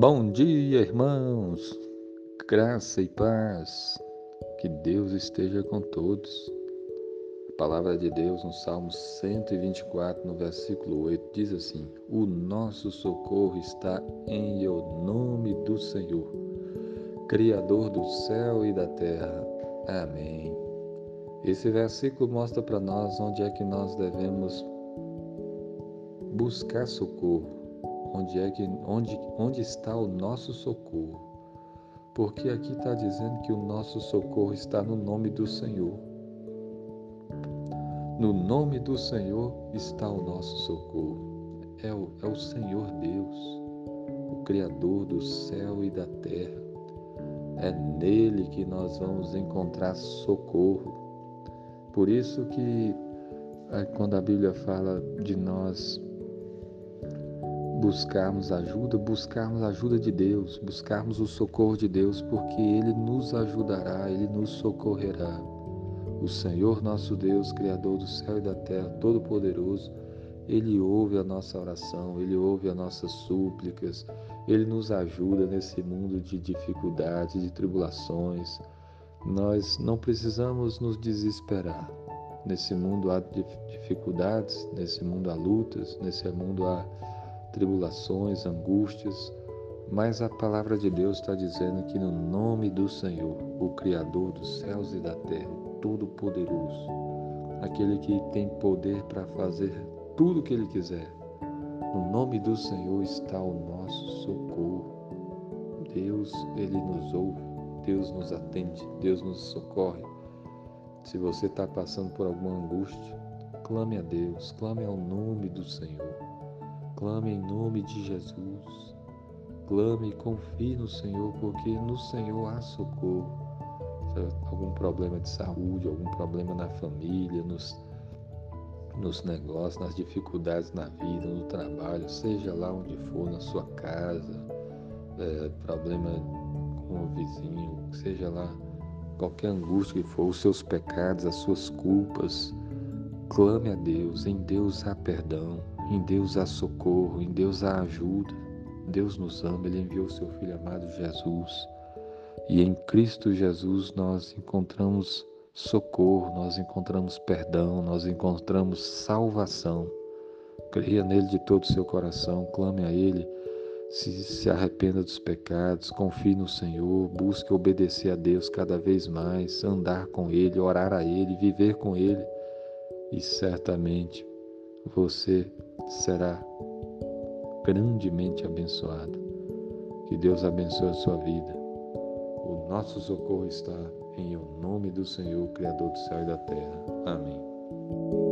Bom dia, irmãos. Graça e paz. Que Deus esteja com todos. A palavra de Deus no Salmo 124, no versículo 8, diz assim: O nosso socorro está em o nome do Senhor, Criador do céu e da terra. Amém. Esse versículo mostra para nós onde é que nós devemos buscar socorro onde é que onde, onde está o nosso socorro. Porque aqui está dizendo que o nosso socorro está no nome do Senhor. No nome do Senhor está o nosso socorro. É o, é o Senhor Deus, o Criador do céu e da terra. É nele que nós vamos encontrar socorro. Por isso que é, quando a Bíblia fala de nós buscarmos ajuda, buscarmos a ajuda de Deus, buscarmos o socorro de Deus, porque Ele nos ajudará, Ele nos socorrerá. O Senhor nosso Deus, Criador do céu e da terra, Todo-Poderoso, Ele ouve a nossa oração, Ele ouve as nossas súplicas, Ele nos ajuda nesse mundo de dificuldades, de tribulações. Nós não precisamos nos desesperar. Nesse mundo há dificuldades, nesse mundo há lutas, nesse mundo há tribulações, angústias, mas a palavra de Deus está dizendo que no nome do Senhor, o Criador dos céus e da terra, Todo-Poderoso, aquele que tem poder para fazer tudo o que Ele quiser, no nome do Senhor está o nosso socorro. Deus, Ele nos ouve, Deus nos atende, Deus nos socorre. Se você está passando por alguma angústia, clame a Deus, clame ao nome do Senhor. Clame em nome de Jesus. Clame e confie no Senhor, porque no Senhor há socorro. Algum problema de saúde, algum problema na família, nos, nos negócios, nas dificuldades na vida, no trabalho, seja lá onde for, na sua casa, é, problema com o vizinho, seja lá qualquer angústia que for, os seus pecados, as suas culpas, clame a Deus, em Deus há perdão. Em Deus há socorro, em Deus há ajuda. Deus nos ama, Ele enviou seu Filho amado Jesus. E em Cristo Jesus nós encontramos socorro, nós encontramos perdão, nós encontramos salvação. Creia nele de todo o seu coração, clame a Ele, se, se arrependa dos pecados, confie no Senhor, busque obedecer a Deus cada vez mais, andar com Ele, orar a Ele, viver com Ele. E certamente você será grandemente abençoado. Que Deus abençoe a sua vida. O nosso socorro está em o nome do Senhor, Criador do céu e da terra. Amém.